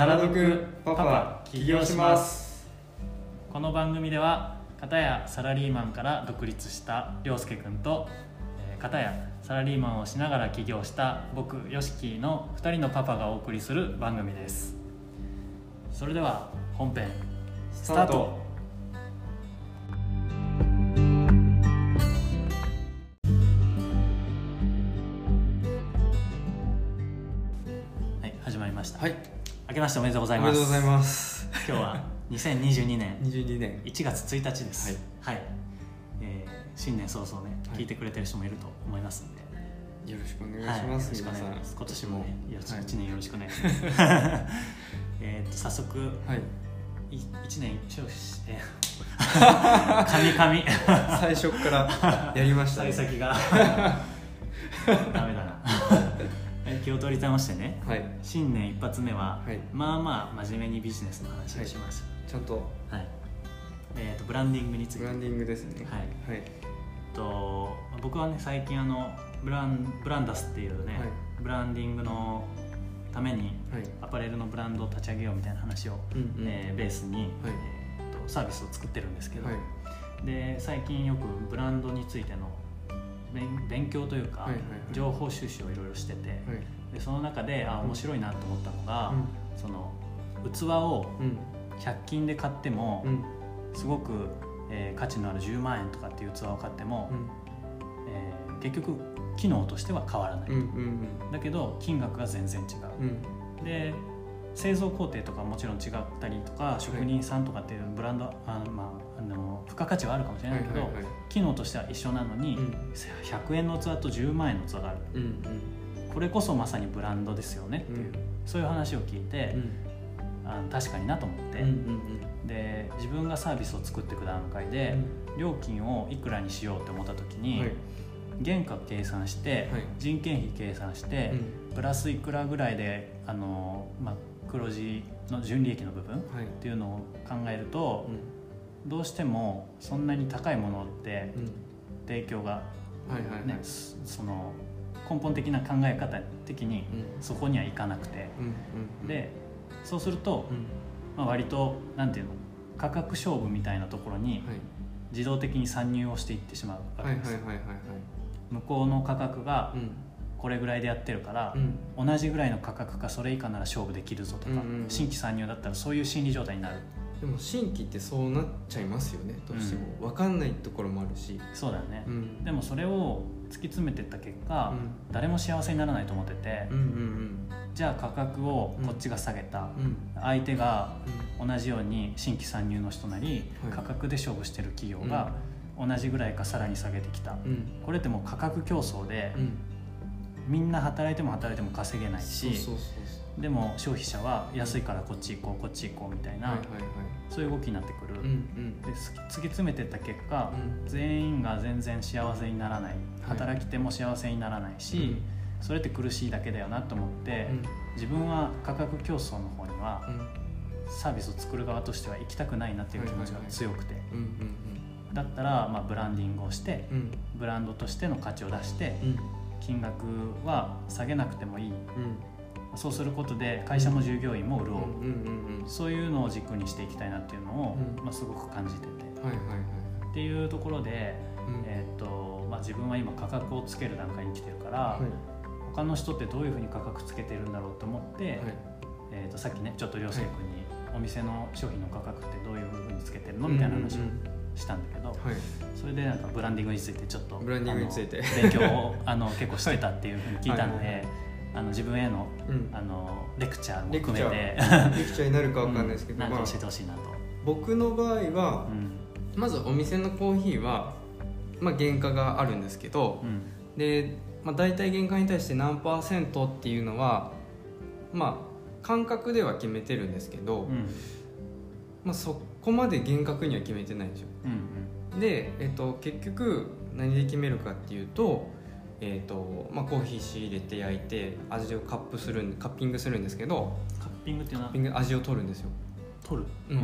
サラドクパパ起業します。この番組では片やサラリーマンから独立した涼介君とえー片やサラリーマンをしながら起業した僕ヨシキの2人のパパがお送りする番組です。それでは本編スタート。はい始まりました、はい明けましておめでとうござおいます。めでとうございます。今日は2022年。22年。1月1日です。はい、えー新年早々ね、はい。聞いてくれてる人もいると思いますんで。よろしくお願いはいします、よろしくお願いします。今年もねよろしく、はい。1年よろしくお願いしますえーと早速はい。い1年少子えー神々。最初からやりましたね。幸先が。ダメだな。はい気を取りたましてねはい。新年一発目は、はい。まあまあ真面目にビジネスの話をします。ちゃんと。はい、えーとブランディングについて。ブランディングですね。はい。はい。と僕はね最近あのブランブランダスっていうね、はい。ブランディングのためにはい。アパレルのブランドを立ち上げようみたいな話を、うんうん。えーベースに、はい。えーとサービスを作ってるんですけど、はい。で最近よくブランドについての勉勉強というか、情報収集をいろいろしてて、はい。でその中であ面白いなと思ったのが、うん。その器をうん。100均で買っても、うん。すごく、えー価値のある10万円とかっていう器を買っても、うん。えー結局機能としては変わらない、だけど金額が全然違う。で製造工程とかもちろん違ったりとか職人さんとかっていうブランド、あのまあ、あの付加価値はあるかもしれないけど、はいはいはい。機能としては一緒なのに、うん。100円の器と10万円の器がある。うんうん。これこそまさにブランドですよねっていう、うん。そういう話を聞いて、あの確かになと思って、うんうんで自分がサービスを作っていく段階で、料金をいくらにしようって思った時に、はい。原価計算して、はい。人件費計算して、うん。プラスいくらぐらいであの、まあ、黒字の純利益の部分っはい。ていうのを考えると、どうしてもそんなに高いものってうん。提供が、ねそその根本的な考え方的にうん。そこにはいかなくて。でそうすると、うん。まあ、割となんていうの価格勝負みたいなところにはい。自動的に参入をしていってしまうわはいけです、向こうの価格がうん。これぐらいでやってるから、うん。同じぐらいの価格かそれ以下なら勝負できるぞとか、新規参入だったらそういう心理状態になるでも新規ってそうなっちゃいますよねどうしても。分かんないところもあるし。そうだよね、うん。でもそれを突き詰めていった結果、うん。誰も幸せにならないと思ってて、うんうんじゃあ価格をこっちが下げた、うん。うん相手が同じように新規参入の人なり、はい。価格で勝負してる企業が同じぐらいかさらに下げてきた、うん。これってもう価格競争で、うん。みんな働いても働いても稼げないしそうそうそうそでも消費者は安いからこっち行こうこっち行こうみたいうな、はいはいはい。そういう動きになってくる、うんうん。で突き詰めていった結果、うん。全員が全然幸せにならない。働き手も幸せにならないし、それって苦しいだけだよなと思って、うん。自分は価格競争の方にはうん。サービスを作る側としては行きたくないなっていう気持ちが強くて、だったらまあブランディングをしてうんうん。ブランドとしての価値を出してうん。金額は下げなくてもいい。うんそうすることで会社も従業員も潤う、そういうのを軸にしていきたいなっていうのを、うん。まあ、すごく感じてて。はいはいはいっていうところで、うん。えーっとまあ、自分は今価格をつける段階に来てるから、はい。他の人ってどういうふうに価格つけてるんだろうと思って、はい。えー、とさっきねちょっと涼介君にお店の商品の価格ってどういうふうにつけてるのみたいな話をしたんだけど、はい。それでなんかブランディングについてちょっとブランディングについて。勉強をあの結構してたっていうふうに聞いたので、はいはいあの自分へのうん。あのレクチャーも含めて。ーレクチャーになるかわかんないですけど、う んなんかまあ教えてほしいなと、僕の場合はうん。まずお店のコーヒーは、まあ、原価があるんですけどうん。で、まあ、大体原価に対して何パーセントっていうのはまあ感覚では決めてるんですけど、うん。まあ、そこまで厳格には決めてないんですよ。うん。で、えっと、結局何で決めるかっていうと,、えっとまあ、コーヒー仕入れて焼いて味をカップするんカッピングするんですけどカッピングってカッピング味を取るんですよ。取る、うん。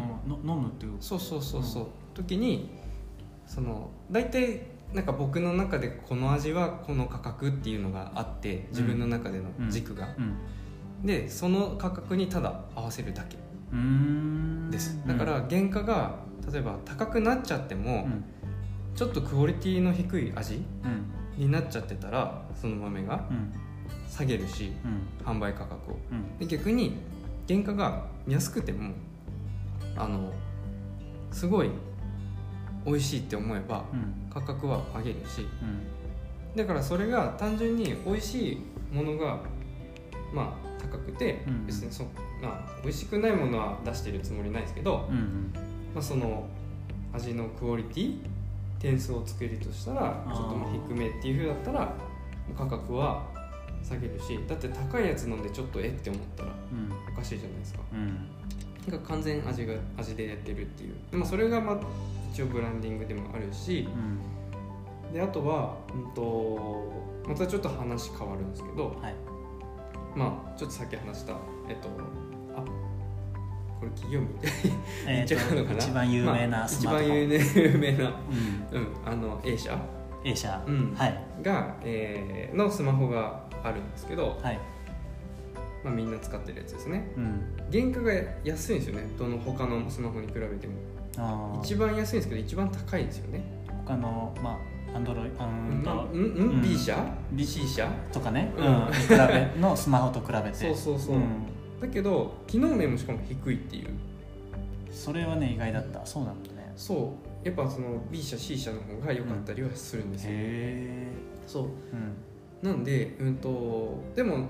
の飲むっていうそうそうそうそう、時にその大体なんか僕の中でこの味はこの価格っていうのがあって自分の中での軸が、うん。でその価格にただ合わせるだけ。うーん。です。だから原価が例えば高くなっちゃってうも、ん。ちょっとクオリティの低い味うんになっちゃってたらその豆がうん。下げるしうん。販売価格を。うん。で逆に原価が安くてもあのすごい美味しいって思えばうん。価格は上げるしうん。だからそれが単純に美味しいものがまあ高くてうん。別にそ、まあ、美味しくないものは出してるつもりないですけど、うんまあ、その味のクオリティ点数をつけるとしたらちょっとまあ低めっていう風だったら価格は下げるしだって高いやつ飲んでちょっとえって思ったらうん。おかしいじゃないですか。うん。なんか完全味が味でやってるっていう。でもそれがまあ一応ブランディングでもあるしうん。であとは、うん、とまたちょっと話変わるんですけどはい。まあちょっとさっき話したえっとあこれ企業名え言っちゃうのかな？一番有名まあなスマートフォン。一番有名なうん。うんあの A 社。A 社。うん。はい。が、えーのスマホがあるんですけど、はい。まあ、みんな使ってるやつですね。うん。原価が安いんですよね。どの他のスマホに比べても。あー。一番安いんですけど一番高いんですよね。他のまあアンドロイドううんうんうん、うん B 社？B C 社？とかね、ううん。ん、比べのスマホと比べて。そうそうそう、んだけど機能面もしかも低いっていう。それはね意外だった。そうなんだね。そう。やっぱその B 社 C 社の方が良かったりはするんですよ、へそう。えうん。なんでうんとでも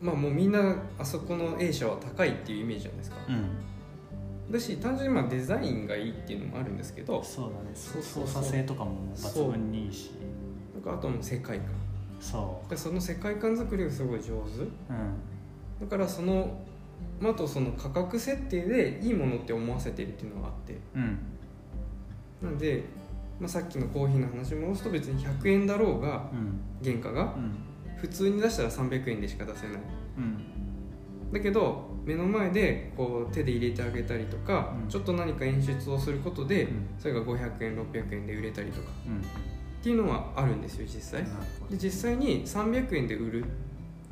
まあもうみんなあそこの A 社は高いっていうイメージじゃないですか、うん。だし単純にまあデザインがいいっていうのもあるんですけど。そうだね。そうそうそう。操作性とかも抜群にいいし。なんかあとはもう世界観。そでその世界観作りがすごい上手。ううんだからそのまああとその価格設定でいいものって思わせてるっていうのがあって。うん。なんで、まあ、さっきのコーヒーの話に戻すと別に100円だろうがうん。原価がうん。普通に出したら300円でしか出せない。うん。だけど目の前でこう手で入れてあげたりとか、うん。ちょっと何か演出をすることで、うん。それが500円600円で売れたりとか。うん。っていうのはあるんですよ実際。で実際に300円で売る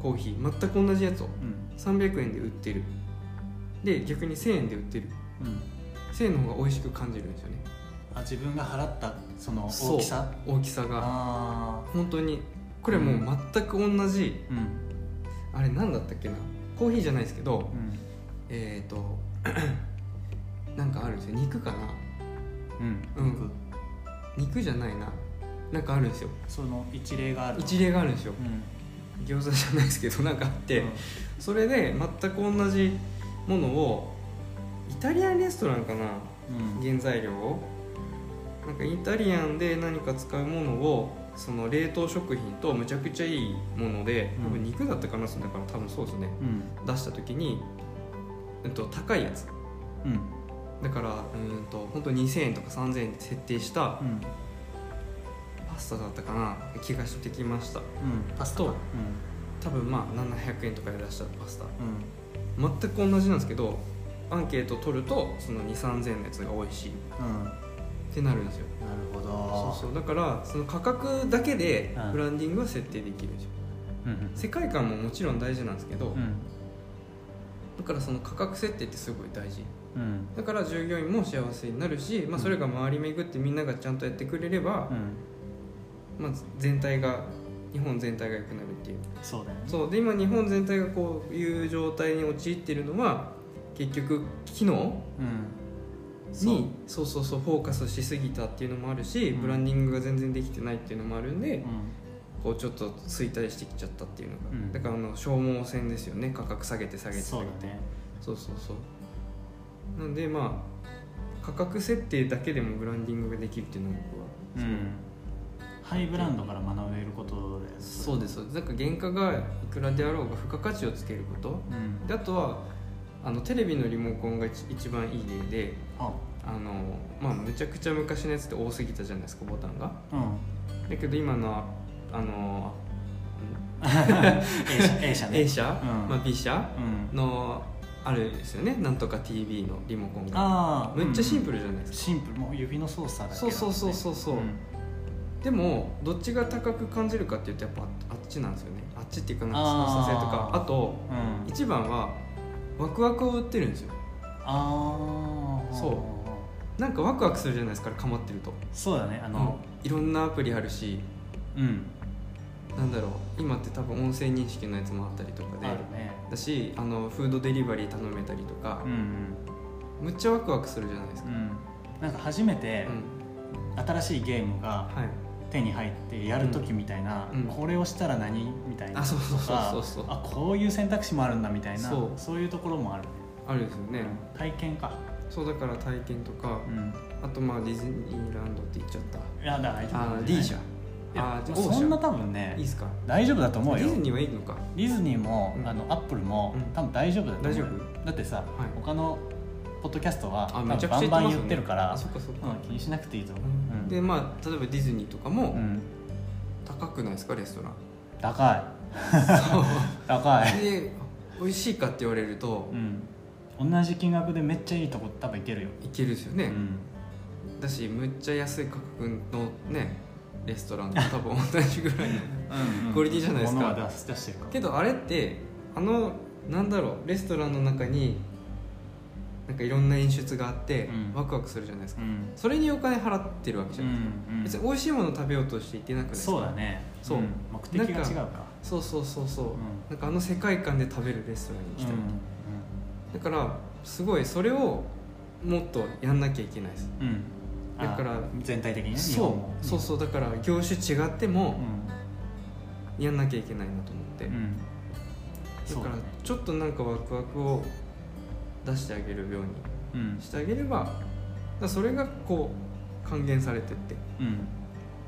コーヒー全く同じやつをどうん。300円で売ってる。で逆に1000円で売ってる。うん。1000円の方が美味しく感じるんですよね。あ自分が払ったその大きさ？大きさが。あ本当にこれもう全く同じ、あうん。あれ何だったっけな？コーヒーじゃないですけどうん。えっ、ー、となんかあるんですよ。肉かな？うん。うん。肉。じゃないな。なんかあるんですよ。その一例がある一例があるんですよ。うん餃子じゃないですけどなんかあって、それで全く同じものをイタリアンレストランかなうん。原材料を。なんかイタリアンで何か使うものをその冷凍食品とむちゃくちゃいいものでうん。多分肉だったかなだから多分そうですね。うん。出した時に、えっと、高いやつ。うん。だからうんと本当2000円とか3000円で設定したうん。パスタだったかな気がしてきました。うんパスタと多分まあ700円とかで出したパスタ。うん。うん全く同じなんですけどアンケート取るとその2 3 0 0 0のやつが美味しい。っうんなるてなるんですよ。ほど。そうそう。だからその価格だけでうん。ブランディングは設定できるんですよ。うんうん。世界観ももちろん大事なんですけど、うん。だからその価格設定ってすごい大事。うん。だから従業員も幸せになるし、まあ、それが回り巡ってみんながちゃんとやってくれれば、うんまあ、全体が日本全体が良くなるっていう。そうだよね。そう。で今日本全体がこういう状態に陥っているのは結局機能？うん。にそう。そうそうフォーカスしすぎたっていうのもあるし、うん。ブランディングが全然できてないっていうのもあるんで、うん。こうちょっと衰退してきちゃったっていうのが、うん。だからあの消耗戦ですよね。価格下げて下げて。下げてそうだね。そうそうそう。なんでまあ価格設定だけでもブランディングができるっていうのは僕はうんハイブランドから学べることでそうですそうです。なんか原価がいくらであろうが付加価値をつけること。うん。であとはあのテレビのリモコンが一一番いい例であ。あのまあむちゃくちゃ昔のやつって多すぎたじゃないですかボタンが。うん。だけど今のあの A 社。A 社。ね A 社、うん。まあ、B 社うん。のあるんですよね。なんとか TV のリモコンが。めっちゃシンプルルじゃないですか、シンプル。もう指の操作だけね。そうそうそうそうそうんでもどっちが高く感じるかっていうとやっぱあっちなんですよね。あっちっていうかなんかあー。操作性とか。あとうん。一番はワクワクを売ってるんですよ。ああそう。なんかワクワクするじゃないですかかまってると。そうだねああのいろんなアプリあるし。うん、なんだろう今って多分音声認識のやつもあったりとかで。あるね。だしあのフードデリバリー頼めたりとか。う、んむっちゃワクワクするじゃないですか、うんうん。なんか初めてうん。新しいゲームがはい手に入ってやる時みたいな、うん。これをしたら何みたいな。あそうそうそうそうそう。あこういう選択肢もあるんだみたいなそう。そういうところもあるね。あるんですよね、うん。体験か。そうだから体験とか、うん。あとまあディズニーランドって言っちゃった。いや大丈夫あー D 社あーそんな多分いいねっすか？大丈夫だと思うよ。ディズニーはいいのか？ディズニーも、うん。あのアップルも、うん。多分大丈夫だと思う。大丈だってさ、はい。他のポッドキャストはめちゃ分バンバンくちゃ言ってるから気にしなくていいと思う、うん。でまあ例えばディズニーとかもうん。高くないですかレストラン？高い。高い、で美味しいかって言われるとうん、同じ金額でめっちゃいいとこ多分いけるよ、いけるですよね、うん。だしむっちゃ安い価格のねレストランと多分同じぐらいのうん クオリティじゃないですか。物は出す出してるから。けどあれってあのなんだろうレストランの中になんかいろんな演出があって、うん。ワクワクするじゃないですか、うん。それにお金払ってるわけじゃないですか、うん。別に美味しいもの食べようとして行ってなくないですか。そうだね。そう。ん。目的が違うか。そうそうそうそう、うん。なんかあの世界観で食べるレストランに行きたい、うだからすごいそれをもっとやんなきゃいけないです。んうん。だからあ全体的にね日そうそう。そうだから業種違ってもうやんなきゃいけないなと思って、んうん。だからちょっとなんかワクワクを出してあげるよううん。にしてあげればだからそれがこう還元されてってうん。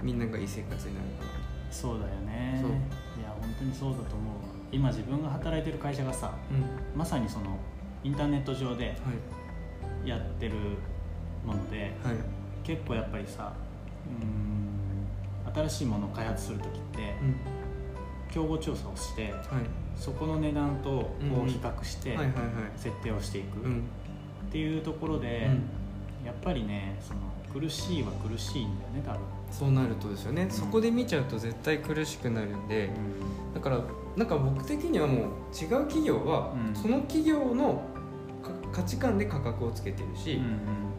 みんながいい生活になるかそうだよね。そう。いや本当にそうだと思うわ。今自分が働いてる会社がさなうん。まさにそのインターネット上ではい。やってるものではい。結構やっぱりさうーん新しいものを開発する時ってうん。競合調査をしてはいそこの値段とこうんう比較して設定をしていくっうん。ていうところでうん。やっぱりねその苦しいは苦しいんだよね多分。そうなるとですよね、ん。そこで見ちゃうと絶対苦しくなるんで、だからなんか僕的にはもう違う企業は、うん。その企業のか価値観で価格をつけてるうんし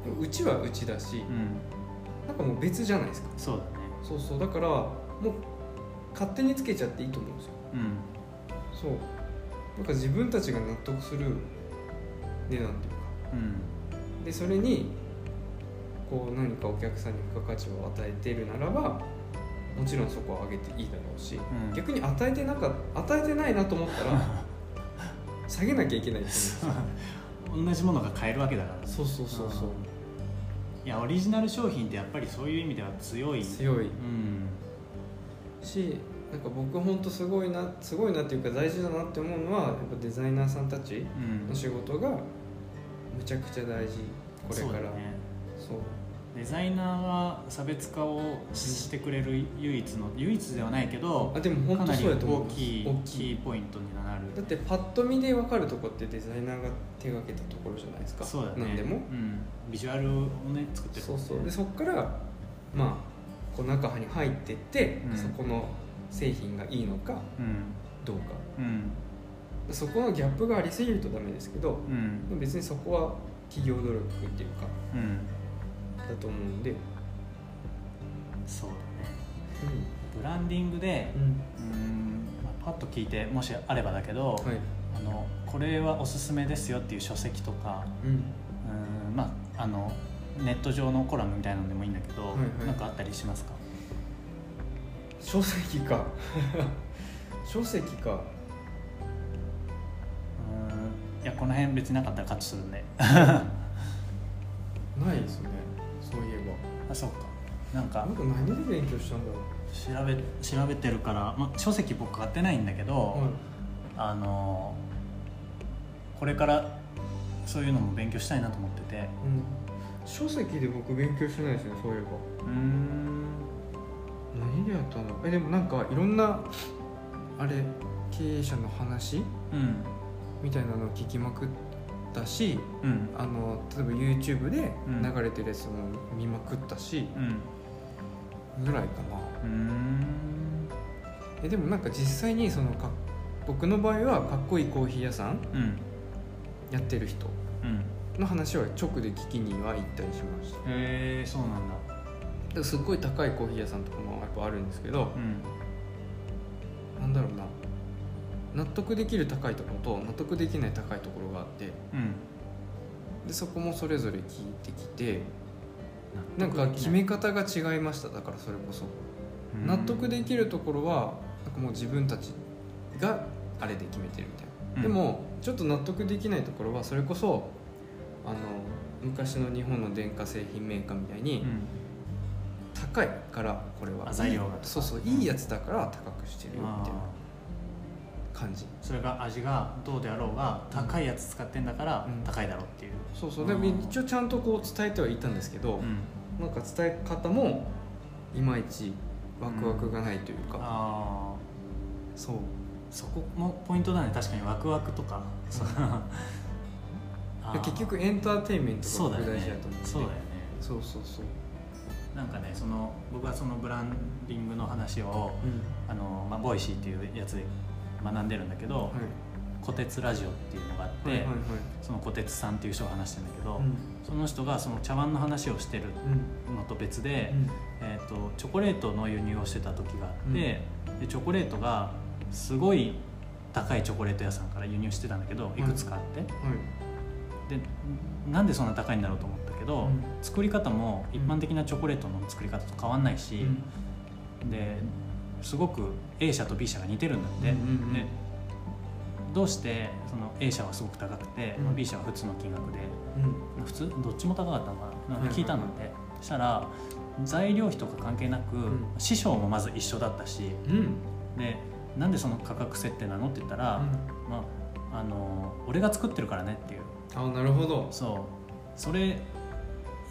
うん、うちはうちだしうん。なんかもう別じゃないですか。そうだね。そうそう。だからもう勝手につけちゃっていいと思うんですよ。うんそう。なんか自分たちが納得する値段っていうか。うん。でそれにこう何かお客さんに付加価値を与えてるならばもちろんそこは上げていいだろうし、うん。逆に与えてなか与えてないなと思ったら 下げなきゃいけないと思うんですよ。同じものが買えるわけだから。そうそうそうそう。いやオリジナル商品ってやっぱりそういう意味では強い。強い。うん。しなんか僕本当すごいなすごいなっていうか大事だなって思うのはやっぱデザイナーさんたちうん。の仕事がむちゃくちゃ大事。これから。そうだね。そう。デザイナーが差別化をしてくれる唯一の唯一ではないけどあでも本当そうやと思大きい大キーポイントになる。だってパッと見で分かるとこってデザイナーが手がけたところじゃないですか。そうだね。何でも。うん、ビジュアルをね作ってる。そうそう。でそこからまあこう中に入ってって、うん。そこの製品がいいのかうん。どうか。うん。そこのギャップがありすぎるとダメですけど別にそこは企業努力っていうかうん。だと思うんで、そうだね。ブランディングでうん。うん、まあ、パッと聞いてもしあればだけど、はい。あのこれはおすすめですよっていう書籍とかうん。うんまああのネット上のコラムみたいなのでもいいんだけど、はいはい。なんかあったりしますか？書籍か。書籍か。うん。いやこの辺別になかったらカットするんで。ないですね。そういえあそうか。なんかばなんか何で勉強したんだろ調べ調べてるから、まあ、書籍僕買ってないんだけど、あのこれからそういうのも勉強したいなと思ってて。うん、書籍で僕勉強してないですねそういえば。うん何でやったんだろうえでもなんかいろんなあれ経営者の話？うんみたいなのを聞きまくったしうんあの例えば YouTube で流れてるやつも見まくったし、うんぐらいかな。えでもなんか実際にそのか僕の場合はかっこいいコーヒー屋さんうんやってる人の話は直で聞きには行ったりしました。へえそうなんだ。らすっごい高いコーヒー屋さんとかもやっぱあるんですけどうんなんだろうな。納得できる高いところと納得できない高いところがあってうん。でそこもそれぞれ聞いてきてなんか決め方が違いました。だからそれこそ。うん。納得できるところはなんかもう自分たちがあれで決めてるみたいな、でもちょっと納得できないところはそれこそあの昔の日本の電化製品メーカーみたいに、うん高いからこれは。あ材料がそうそういいやつだから高くしてるよみたいなあ感じ。ーそれが味がどうであろうが高いやつ使ってんだからうん。高いだろうっていう。そうそう。でも一応ちゃんとこう伝えてはいたんですけど、うん。なんか伝え方もいまいちワクワクがないというか、あそう。ーそこもポイントだね確かにワクワクとか。結局エンターテインメントが大事だと思ってそうだよね。そうそうそうなんかねその僕はそのブランディングの話をあの、まあ、 Voicy っていうやつで学んでるんだけどはい「虎鉄ラジオ」っていうのがあって、はいはいはい。その虎鉄さんっていう人が話してるんだけど、うん。その人がその茶碗の話をしてるうん。のと別で、うん。えー、とチョコレートの輸入をしてた時があって、でチョコレートがすごい高いチョコレート屋さんから輸入してたんだけどいくつかあって、はい。でなんでそんな高いんだろうと思ったけど、うん。作り方も一般的なチョコレートの作り方と変わんないし、ですごく A 社と B 社が似てるんだって、うんうんうん。でどうしてその A 社はすごく高くて、B 社は普通の金額で。うん。普通どっちも高かったのかな聞いたんだって、そしたら材料費とか関係なく、ん。師匠もまず一緒だったしうん。でなんでその価格設定なのって言ったら、まあ、あの俺が作ってるからねっていう。あなるほど。そう。それ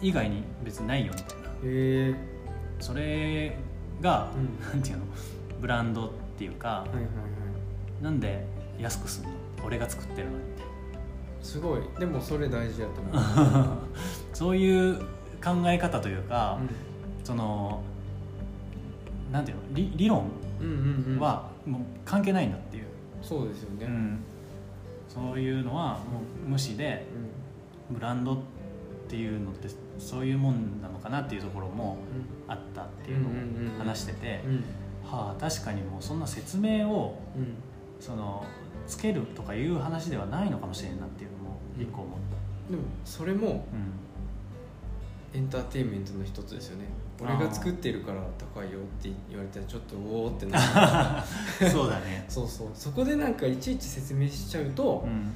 以外に別にないよみたいな。へえ。それが、うん。なんていうの？ブランドっていうか、はいはいはい。なんで安くすんの？俺が作ってるのにって。すごい。でもそれ大事だと思う。そういう考え方というか、うそのなんていうの？理理論んうんうんうん。はもう関係ないんだっていう、そうですよね。うん。そういうのはもう無視でブランドっていうのってそういうもんなのかなっていうところもあったっていうのを話してて、はあ確かにもうそんな説明をうん。そのつけるとかいう話ではないのかもしれんなっていうのも一個思った、でもそれもうん。エンターテインメントの一つですよね。俺が作ってるから高いよって言われたらちょっとおおってなる。そうだね。そうそう。そこでなんかいちいち説明しちゃうと、うん。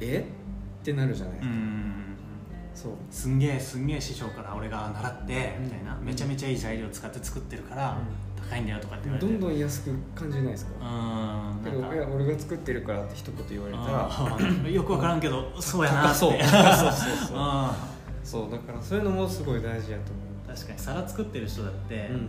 え？ってなるじゃないですか、うんそう。すんげえすんげえ師匠から俺が習ってうん。みたいな。めちゃめちゃいい材料使って作ってるから高いんだよとかって言われて。どんどん安く感じないですか？う、ん。けどいや俺が作ってるからって一言言われたら。よくわからんけどそうやなって。そうそうそうそうあそう。だからそういうのもすごい大事やとー確かに。皿作ってる人だって、思う、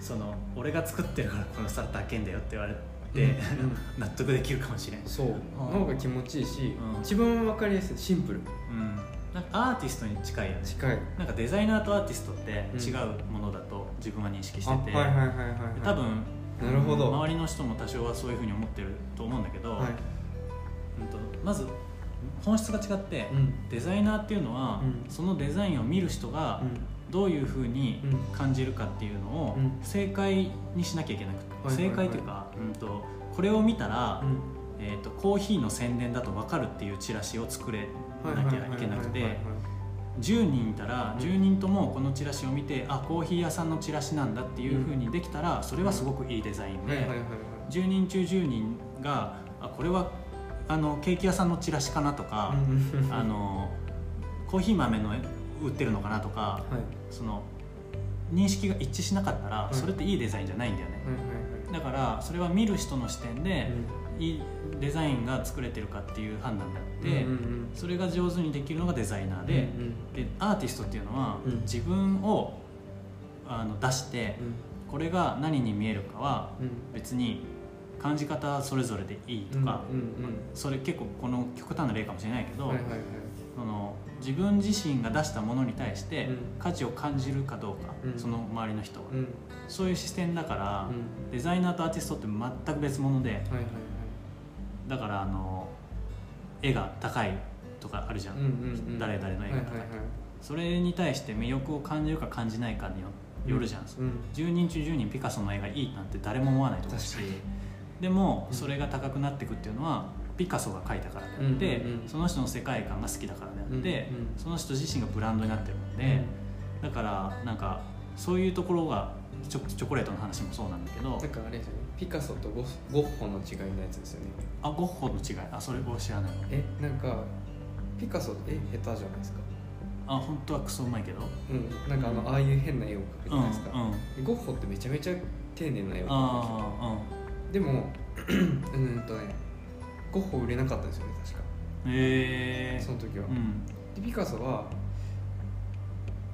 その俺が作ってるからこの皿高いんだよって言われて、うん。う ん納得できるかもしれん。そう。あーの方が気持ちいいし、うん。一番わかりやすい。シンプル。うんなんかアーティストに近いよね。近い。なんかデザイナーとアーティストってうん。違うものだと自分は認識しあて。て、はいはいはいはいはい。多分なるほど。周りの人も多少はそういうふうに思ってると思うんだけど、はい。うんとまず本質が違って、うん。デザイナーっていうのは、うん。そのデザインを見る人がどういうふうにうん。感じるかっていうのをうん。正解にしなきゃいけなくて、正解というか、うん、とこれを見たら、うん。えー、とコーヒーの宣伝だと分かるっていうチラシを作れなきゃいけなくて。10人いたら10人ともこのチラシを見てあコーヒー屋さんのチラシなんだっていうふうにできたらそれはすごくいいデザインで。はいはいはいはい。10人中10人があこれはあのケーキ屋さんのチラシかなとか、うん。あのコーヒー豆の売ってるのかなとかはい。その認識が一致しなかったらうんそれっていいデザインじゃないんだよね、はいはいだからそれは見る人の視点ではいいいデザインが作れてるかっていう判断であって、うんうんうん。それが上手にできるのがデザイナーで,、うんうんでアーティストっていうのは、うん。自分をあの出してこれが何に見えるかはうん。別に感じ方それぞれでいいとか、うんうんうん。それ結構この極端な例かもしれないけど、はいはいはい。その自分自身が出したものに対してうん。価値を感じるかどうか、うん。その周りの人は、うん。そういう視点だから、うん。デザイナーとアーティストって全く別物ではいはいはいだからあの絵が高いとかあるじゃん、うんうんうん。誰々の絵が高い、それに対して魅力を感じるか感じないかによよるじゃん、うん。10人中10人ピカソの絵がいいなんて誰も思わないと思うし。でもうん。それが高くなっていくっていうのはピカソが描いたからであって、うんうんうん。その人の世界観が好きだからであって、うんうんその人自身がブランドになってるので、だからなんかそういうところがチョチョコレートの話もそうなんだけど。なんかあれですよね。ピカソとゴスゴッホの違いのやつですよね。あゴッホの違い。あそれを知らない。えなんかピカソって絵下手じゃないですか？あ本当はクソうまいけど。うん。なんかあの、うんああいう変な絵を描くじうんうんゃないですか、でゴッホってめちゃめちゃ丁寧な絵を描くんでも うんとねゴッホ売れなかったんですよね確か。へえ。その時は、うん。でピカソは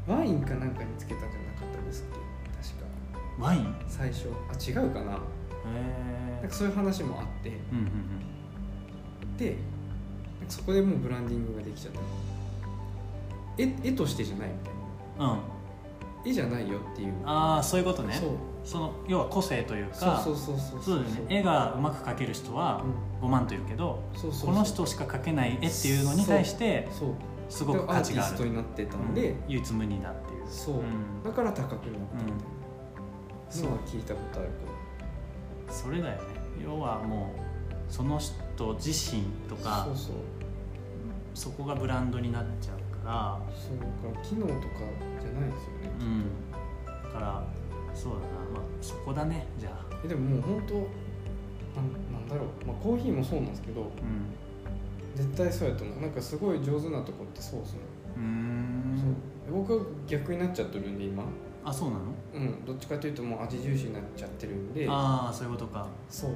ワインかなんかにつけたんじゃなかったですっけ？ワイン？へ最初。あ違うかな。なんえかそういう話もあって。うんうんでなんかそこでもうブランディングができちゃった。絵絵としてじゃないみたいな。うん。うん絵じゃないよっていう。ああそういうことね。そう。その要は個性というそうかそうそうそうそう。だよね。絵がうまく描ける人は5万といるけど、うんそうそうそう。この人しか描けない絵っていうのに対してそうすごく価値があアーティストるになってたんで、うん。唯一無二だっていう。そう、ん。だから高くなったみたいなそう。聞いたことあるそれだよね。要はもうその人自身とけどかそうそう。そこがブランドになっちゃうから。そうだか。ら機能とかじゃないですよね、うん。だからそうだな、まあ、そこだねじゃあ。えでももう本当なんなんだろう、まあ、コーヒーもそうなんですけどうん。絶対そうやと思う。なんかすごい上手なとこってそうっすね、うーん。そう。僕は逆になっちゃってるんで今あそうなの？うんどっちかというともう味重視になっちゃってるんで。ああそういうことか。そう。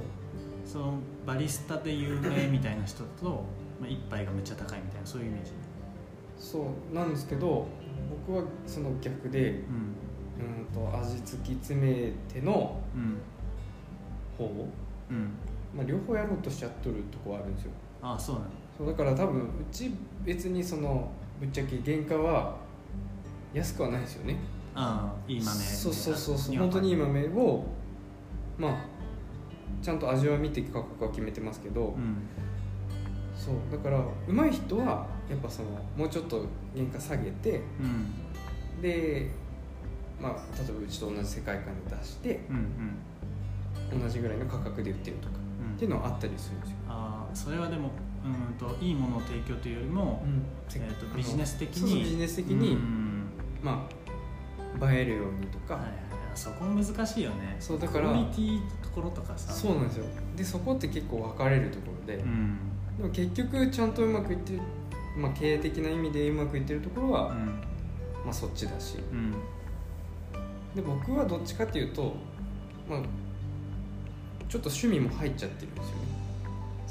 そのバリスタで有名みたいな人と、まあ、一杯がめっちゃ高いみたいなそういうイメージ？そうなんですけど僕はその逆でうん。うんと味突き詰めてのうん。方、うん。まあ、両方やろうとしちゃっとるとこはあるんですよ。ああそうなの。そうだから多分うち別にそのぶっちゃけ原価は安くはないですよねああいい豆そうそうそうそう。本当にいい豆をまあちゃんと味は見て価格は決めてますけど、うん。そうだから上手い人はやっぱそのもうちょっと原価下げてうん。でまあ例えばうちと同じ世界観で出してうんうん。同じぐらいの価格で売ってるとかうん。っていうのはあったりするんですよ、ああそれはでもうんといいものを提供というよりも、えー、とビジネス的に。ビジネス的に、うん。まあ映えるようにとか、はいはいはい。そこ難しいよね。そうだから。クオリティところとかさ。そうなんですよ。でそこって結構分かれるところで、うん。でも結局ちゃんとうまくいってる、まあ、経営的な意味でうまくいってるところは、うん。まあ、そっちだし。うん。で僕はどっちかっていうと、まあ、ちょっと趣味も入っちゃってるんですよね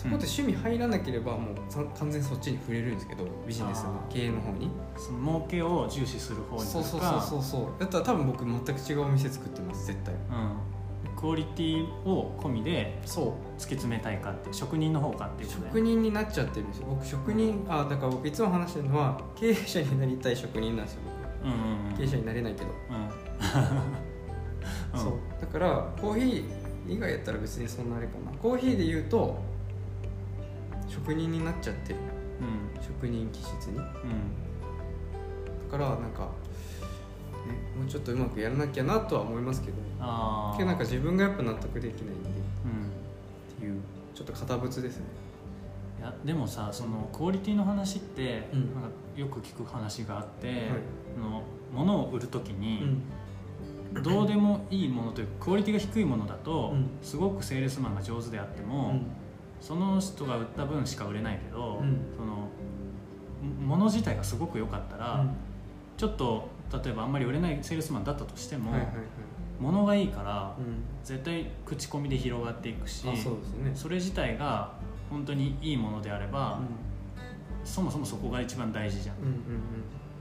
そこで趣味入らなければもうさ完全にそっちに触れるんですけどビジネスの経営の方に。その儲けを重視する方にそうそうそうそうそう。だったら多分僕全く違うお店作ってます絶対。うん、クオリティを込みでそう突き詰めたいかって職人の方かっていう職人になっちゃってるんですよ。僕職人あだから僕いつも話してるのは経営者になりたい職人なんですようんうんうん。僕経営者になれないけど、うん。そう。だからコーヒー以外やったら別にそんなあれかな。コーヒーで言うと職人になっちゃってるうん。職人気質に。だうん。からなんか、ね、もうちょっとうまくやらなきゃなとは思いますけど。ああけどなんか自分がやっぱ納得できないんで。うん。っていう。ちょっと堅物ですね。いやでもさそのクオリティの話って、うん。なんかよく聞く話があって、はい。あの物を売る時うに、ん。どうでもいいものというかクオリティが低いものだと、うん。すごくセールスマンが上手であっても、その人が売った分しか売れないけど、うん。その物自体がすごく良かったら、ちょっと例えばあんまり売れないセールスマンだったとしても、はいはいはい。物がいいからうん。絶対口コミで広がっていくしね。それ自体が本当にいいものであれば、そもそもそこが一番大事じゃん。うんうん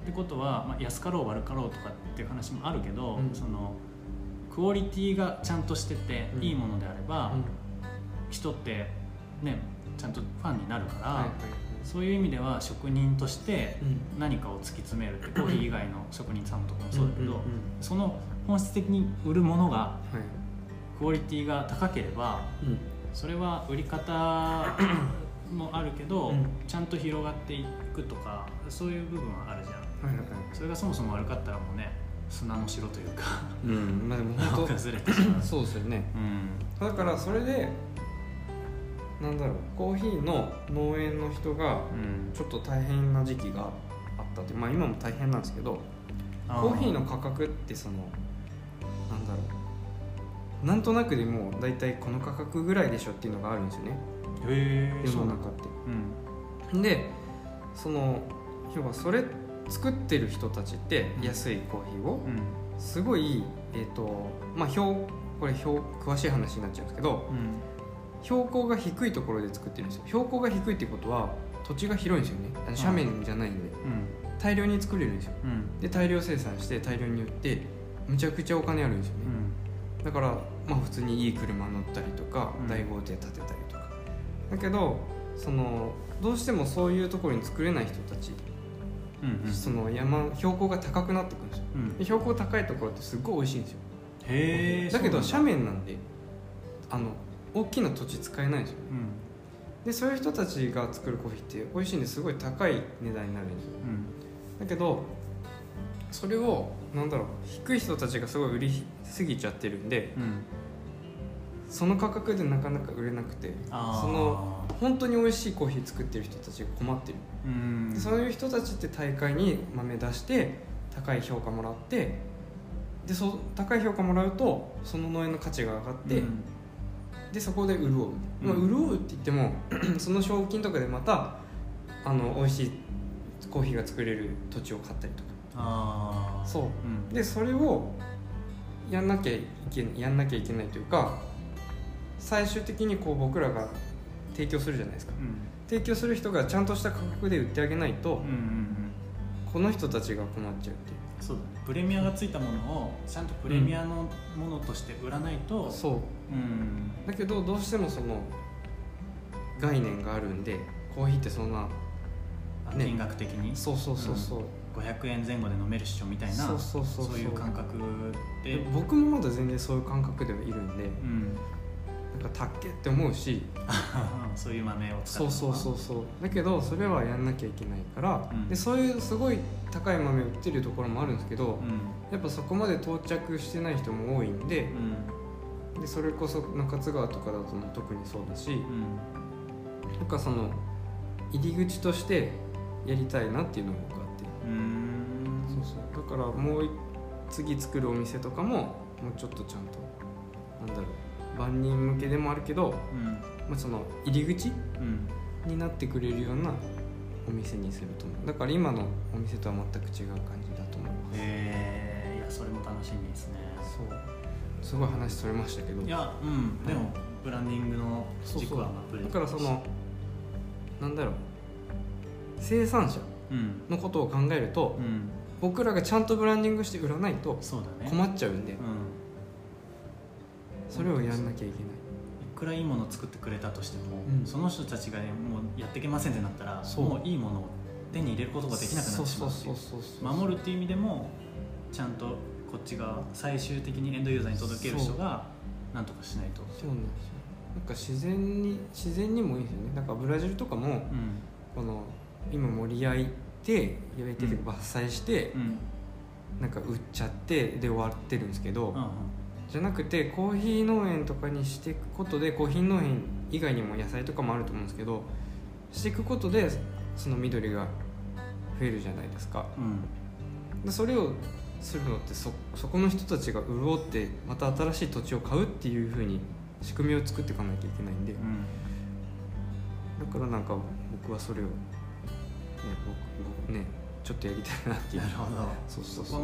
ってことは、まあ、安かろう悪かろうとかっていう話もあるけど、うん。そのクオリティがちゃんとしててうん。いいものであれば、うんうん。人ってねちゃんとファンになるから、はいそういう意味では職人としてうん。何かを突き詰めるって コーヒー以外の職人さんとかもそうだけど、んんん。その本質的に売るものがはい。クオリティが高ければうん。それは売り方 もあるけど、うん。ちゃんと広がっていくとかそういう部分はあるじゃん。はいはいはい。それがそもそも悪かったらもうね砂の城というかうん。まあでも本当 崩れてしまう。そうですよね。うん。だからそれでなんだろうコーヒーの農園の人がうん。ちょっと大変な時期があったってまあ今も大変なんですけどあコーヒーの価格ってそのなんだろうなんとなくでもう大体この価格ぐらいでしょっていうのがあるんですよね。世の中って。うんでその要はそれ作ってる人たちって安いコーヒーをうん。すごいえっ、とまあ標これ標詳しい話になっちゃうんですけどうん標高が低いところで作ってるんですよ。標高が低いってことは土地が広いんですよね。あの斜面じゃないんで。うん。大量に作れるんですよ。うん。で大量生産して大量に売ってむちゃくちゃお金あるんですよね、だからまあ普通にいい車乗ったりとか、うん。大豪邸建てたりとか。だけどそのどうしてもそういうところに作れない人たち、うんうん。その山標高が高くなってくるんですよ。うん。で標高高いところってすっごい美味しいんですよ。へえだけど斜面なんであの大きな土地使えないんですようん。でそういう人たちが作るコーヒーって美味しいんです。ごい高い値段になるんですようん。だけどそれをなんだろう低い人たちがすごい売りすぎちゃってるんでうん。その価格でなかなか売れなくてその本当に美味しいコーヒー作ってる人たちが困ってる、うん。でそういう人たちって大会に豆出して高い評価もらってでそう高い評価もらうとその農園の価値が上がって、うんでそこで潤う、まあ、うん潤うって言っても その賞金とかでまたあの美味しいコーヒーが作れる土地を買ったりとか。ああそう。うん。でそれをやんなきゃいけやんなきゃいけないというか最終的にこう僕らが提供するじゃないですか。うん。提供する人がちゃんとした価格で売ってあげないと、うんうんうん。この人たちが困っちゃうっていうそうだね。プレミアがついたものをちゃんとプレミアのものとして売らないとそう。うん。だけどどうしてもその概念があるんでコーヒーってそんなね。あ金額的に？そうそうそうそう、500円前後で飲めるっしょみたいなそうそうそう。そういう感覚で。で僕もまだ全然そういう感覚ではいるんで。うんたっけって思うし。そういう豆を使ったそうそうそうそう。だけどそれはやんなきゃいけないから、うん。でそういうすごい高い豆売ってるところもあるんですけど、うん。やっぱそこまで到着してない人も多いんでうん。でそれこそ中津川とかだと特にそうだしうん。なんかその入り口としてやりたいなっていうのが僕あって。うん。そうそう。だからもう次作るお店とかももうちょっとちゃんとなんだろう万人向けでもあるけど、うん。まあ、その入り口うん。になってくれるようなお店にすると思う。だから今のお店とは全く違う感じだと思う。へえいやそれも楽しみですね。そう。すごい話それましたけど。いやうん。でもブランディングの軸はブレだからそのなんだろう。生産者うん。のことを考えると、うん。僕らがちゃんとブランディングして売らないと困っちゃうんで、うんそれをやんなきゃいけない。いくらいいものを作ってくれたとしても、うん。その人たちが、ね、もうやっていけませんってなったらそう。もういいものを手に入れることができなくなってしまう守るっていう意味でもちゃんとこっちが最終的にエンドユーザーに届ける人がなんとかしないと。そうなんですよ。なんか自然に自然にもいいですよね。なんかブラジルとかもうん。この今盛り焼いて焼いててうん伐採してう、ん。なんか売っちゃってで終わってるんですけど、うんじゃなくてコーヒー農園とかにしていくことでコーヒー農園以外にも野菜とかもあると思うんですけどしていくことでその緑が増えるじゃないですか。うん。でそれをするのってそそこの人たちが潤ってまた新しい土地を買うっていうふうに仕組みを作っていかなきゃいけないんで。うん。だからなんか僕はそれをね僕僕ねちょっとやりたいなっていう。なるほど。そうそうそう。そこ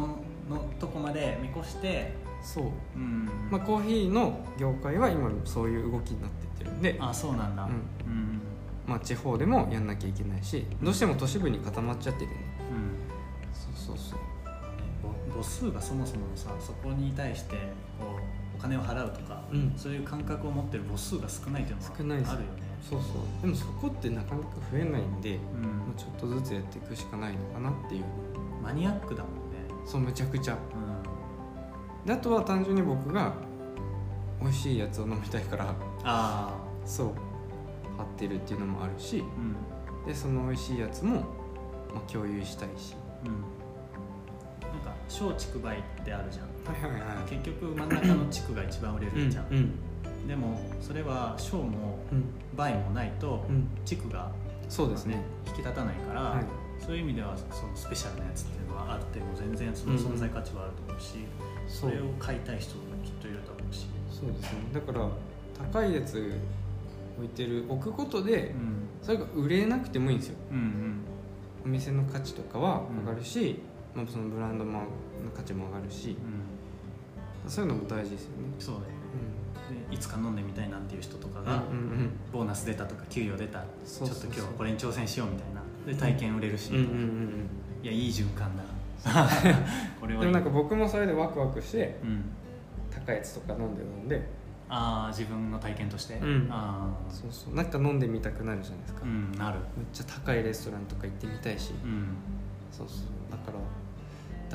のとこまで見越してそう。うん。まあコーヒーの業界は今そういう動きになってってるんで。あそうなんだ。うん。うん。まあ地方でもやんなきゃいけないしどうしても都市部に固まっちゃってるんでうん。そうそうそう。母母数がそもそもさそこに対してこうお金を払うとか、うん。そういう感覚を持ってる母数が少ないっていうのは少ないです。あるよね。そうそう。でもそこってなかなか増えないんでもうん。うちょっとずつやっていくしかないのかなっていう。マニアックだもんね。そうむちゃくちゃ。うであとは単純に僕が美味しいやつを飲みたいからんあそう貼ってるっていうのもあるしあうん。でその美味しいやつも、まあ、共有したいし。うん。なんか小竹梅ってあるじゃん。はいはいは結局真ん中の地区が一番売れるじゃん、うんでもそれは小もうん。梅もないとうん。地区が、そうですね。引き立たないから、はい。そういう意味ではそのスペシャルなやつっていうのはあっても全然その存在価値はあると思うし、そそう。れを買いたい人もきっといると思うし、そうですね。だから高いやつ置いてる置くことでうん、それが売れなくてもいいんですよ。うんうん。お店の価値とかは上がるし、まあ、そのブランドもの価値も上がるしうん。そういうのも大事ですよね。そうだよね。うでいつか飲んでみたいなんていう人とかんが、ボーナス出たとか給与出たちょっと今日はこれに挑戦しようみたいな。で体験売れるし、いやいい循環だ これはいい。うんでもなんか僕もそれでワクワクしてうん。高いやつとか飲んで飲んで。ああ自分の体験として、うん。ああそうそう。なんか飲んでみたくなるじゃないですか、うめっんなる。ちゃ高いレストランとか行ってみたいし、うん。そうそう。だから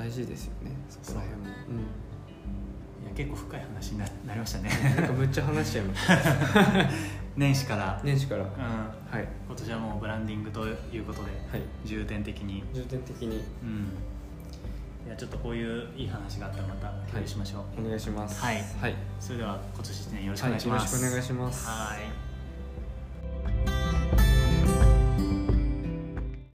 大事ですよね。そこら辺も。いや結構深い話にな なりましたね。うんなんかむっちゃ話しちゃいました 年始から、年始から。うん、はい。今年はもうブランディングということではい。重点的に。重点的に。うんいやちょっとこういういい話があったらまた共有しましょう、お願いします。はい。はい、それでは今年1年よろしくおはい、願いします、よろしくお願いします。はい